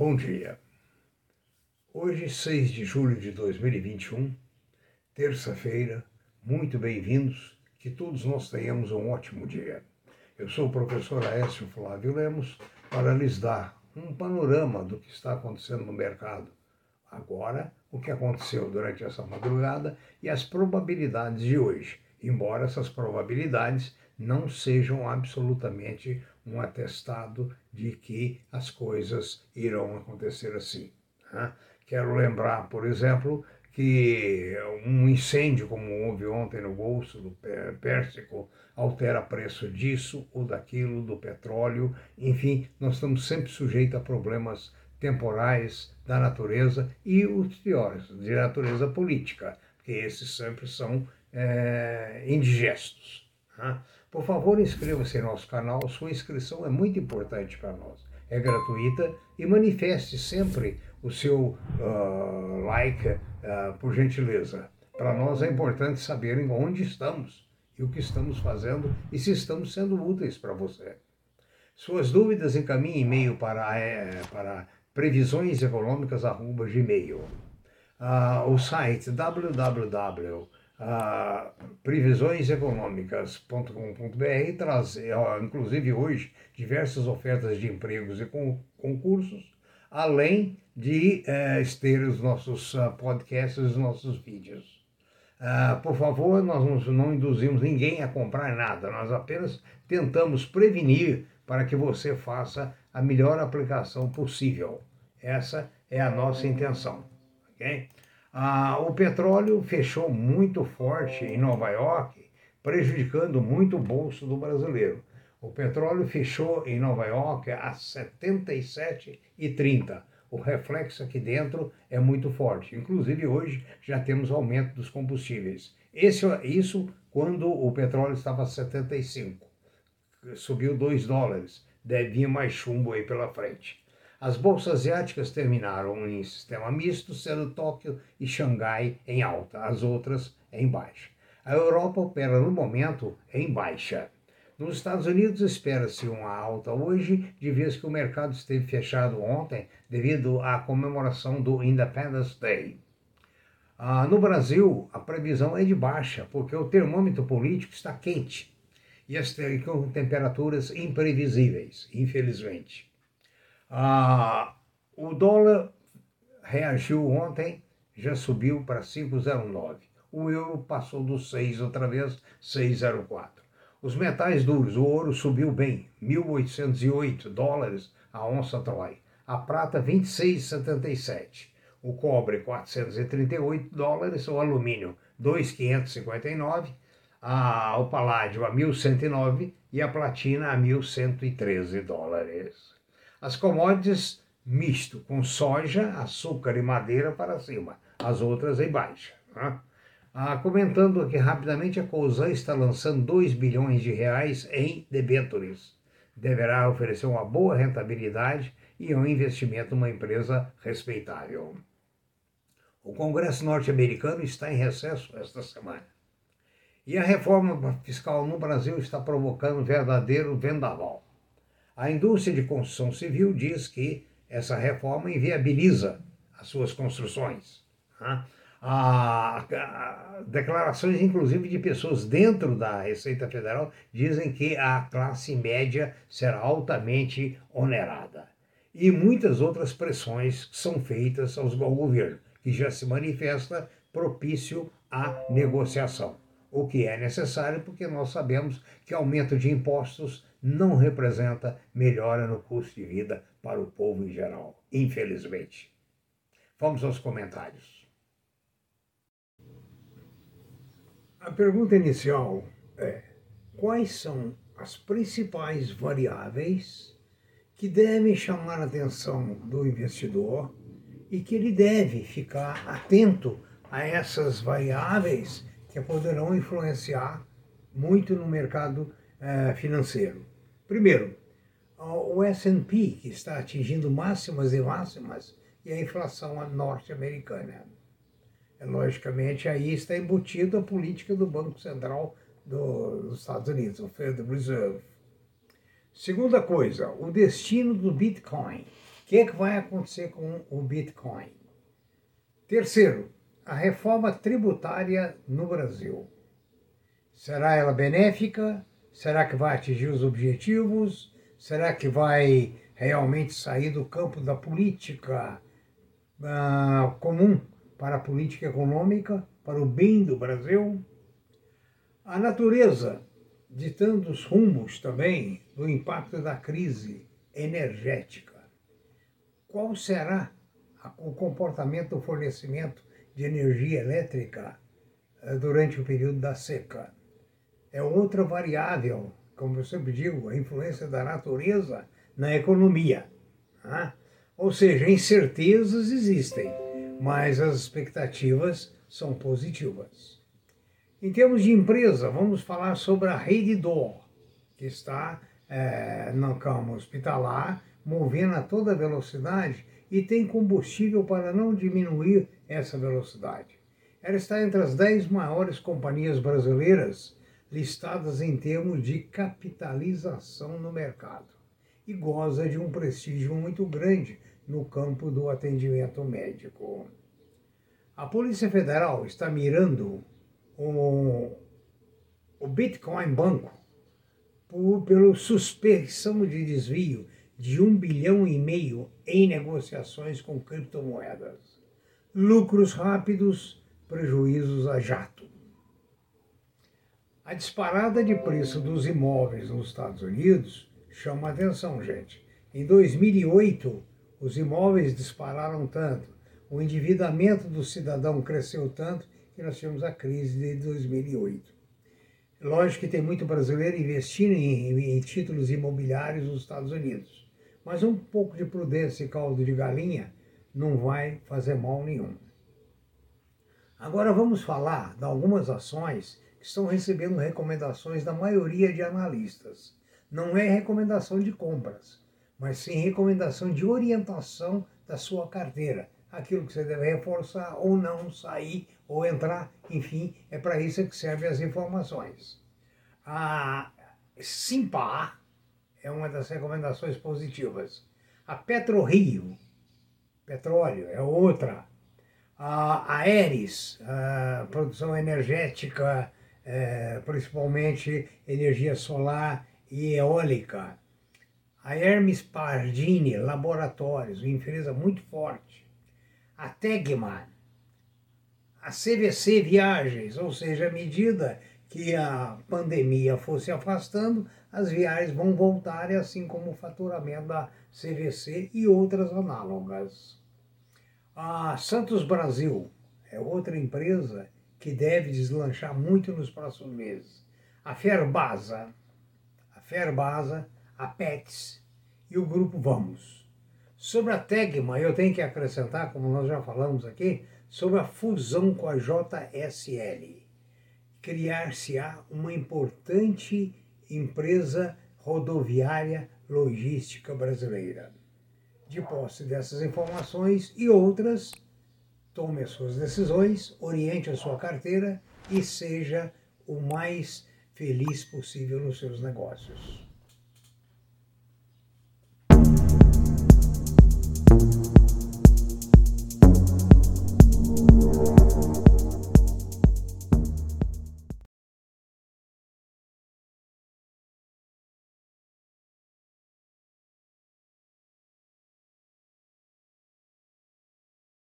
Bom dia. Hoje, 6 de julho de 2021, terça-feira, muito bem-vindos, que todos nós tenhamos um ótimo dia. Eu sou o professor Aécio Flávio Lemos para lhes dar um panorama do que está acontecendo no mercado agora, o que aconteceu durante essa madrugada e as probabilidades de hoje, embora essas probabilidades não sejam absolutamente um atestado de que as coisas irão acontecer assim. Né? Quero lembrar, por exemplo, que um incêndio como houve ontem no Golfo do Pérsico altera preço disso ou daquilo, do petróleo, enfim, nós estamos sempre sujeitos a problemas temporais da natureza e os piores, de natureza política, porque esses sempre são é, indigestos. Né? Por favor, inscreva-se em nosso canal, sua inscrição é muito importante para nós. É gratuita e manifeste sempre o seu uh, like, uh, por gentileza. Para nós é importante saberem onde estamos e o que estamos fazendo e se estamos sendo úteis para você. Suas dúvidas encaminhe e-mail para, é, para previsioneseconômicas.gmail. Uh, ah, o site www a previsioneseconômicas.com.br traz, inclusive hoje, diversas ofertas de empregos e concursos, além de eh, ter os nossos uh, podcasts, os nossos vídeos. Uh, por favor, nós não induzimos ninguém a comprar nada, nós apenas tentamos prevenir para que você faça a melhor aplicação possível. Essa é a nossa intenção. ok? Ah, o petróleo fechou muito forte em Nova York, prejudicando muito o bolso do brasileiro. O petróleo fechou em Nova York a 77,30. O reflexo aqui dentro é muito forte. Inclusive, hoje já temos aumento dos combustíveis. Esse, isso quando o petróleo estava a 75. Subiu 2 dólares. Deve vir mais chumbo aí pela frente. As bolsas asiáticas terminaram em sistema misto, sendo Tóquio e Xangai em alta, as outras em baixa. A Europa opera no momento em baixa. Nos Estados Unidos espera-se uma alta hoje, de vez que o mercado esteve fechado ontem devido à comemoração do Independence Day. Ah, no Brasil, a previsão é de baixa, porque o termômetro político está quente e as temperaturas imprevisíveis, infelizmente. Ah, o dólar reagiu ontem, já subiu para 5,09. O euro passou dos 6 outra vez, 6,04. Os metais duros, o ouro subiu bem, 1.808 dólares a onça Troy. A prata, 26,77. O cobre, 438 dólares. O alumínio, 2,559. A, o paládio, a 1.109. E a platina, a 1.113 dólares. As commodities misto, com soja, açúcar e madeira para cima, as outras em baixa. Né? Ah, comentando aqui rapidamente, a Cosan está lançando 2 bilhões de reais em debêntures. Deverá oferecer uma boa rentabilidade e um investimento numa empresa respeitável. O Congresso norte-americano está em recesso esta semana. E a reforma fiscal no Brasil está provocando verdadeiro vendaval. A indústria de construção civil diz que essa reforma inviabiliza as suas construções. Né? Declarações, inclusive, de pessoas dentro da Receita Federal dizem que a classe média será altamente onerada. E muitas outras pressões são feitas ao governo, que já se manifesta propício à negociação. O que é necessário porque nós sabemos que aumento de impostos não representa melhora no custo de vida para o povo em geral, infelizmente. Vamos aos comentários. A pergunta inicial é: quais são as principais variáveis que devem chamar a atenção do investidor e que ele deve ficar atento a essas variáveis que poderão influenciar muito no mercado eh, financeiro? Primeiro, o S&P, que está atingindo máximas e máximas, e a inflação norte-americana. É, logicamente, aí está embutido a política do Banco Central do, dos Estados Unidos, o Federal Reserve. Segunda coisa, o destino do Bitcoin, que é que vai acontecer com o Bitcoin? Terceiro, a reforma tributária no Brasil. Será ela benéfica? Será que vai atingir os objetivos? Será que vai realmente sair do campo da política uh, comum para a política econômica, para o bem do Brasil? A natureza ditando os rumos também do impacto da crise energética. Qual será o comportamento do fornecimento de energia elétrica eh, durante o período da seca? É outra variável, como eu sempre digo, a influência da natureza na economia. Né? Ou seja, incertezas existem, mas as expectativas são positivas. Em termos de empresa, vamos falar sobre a Rede Dor, que está é, no campo hospitalar, movendo a toda velocidade e tem combustível para não diminuir essa velocidade. Ela está entre as 10 maiores companhias brasileiras listadas em termos de capitalização no mercado e goza de um prestígio muito grande no campo do atendimento médico. A Polícia Federal está mirando o, o Bitcoin Banco por, pela suspeição de desvio de um bilhão e meio em negociações com criptomoedas. Lucros rápidos, prejuízos a jato. A disparada de preço dos imóveis nos Estados Unidos chama a atenção, gente. Em 2008, os imóveis dispararam tanto, o endividamento do cidadão cresceu tanto que nós tivemos a crise de 2008. Lógico que tem muito brasileiro investindo em, em títulos imobiliários nos Estados Unidos, mas um pouco de prudência e caldo de galinha não vai fazer mal nenhum. Agora vamos falar de algumas ações que estão recebendo recomendações da maioria de analistas. Não é recomendação de compras, mas sim recomendação de orientação da sua carteira. Aquilo que você deve reforçar ou não sair ou entrar, enfim, é para isso que servem as informações. A Simpar é uma das recomendações positivas. A PetroRio, petróleo, é outra. A Aeres, a produção energética é, principalmente energia solar e eólica. A Hermes Pardini Laboratórios, uma empresa muito forte. A Tegma, a CVC Viagens, ou seja, à medida que a pandemia fosse afastando, as viagens vão voltar, assim como o faturamento da CVC e outras análogas. A Santos Brasil é outra empresa que deve deslanchar muito nos próximos meses. A Ferbasa, a Ferbasa, a PETS e o Grupo Vamos. Sobre a Tegma, eu tenho que acrescentar, como nós já falamos aqui, sobre a fusão com a JSL. Criar-se-á uma importante empresa rodoviária logística brasileira. De posse dessas informações e outras, tome as suas decisões, oriente a sua carteira e seja o mais feliz possível nos seus negócios.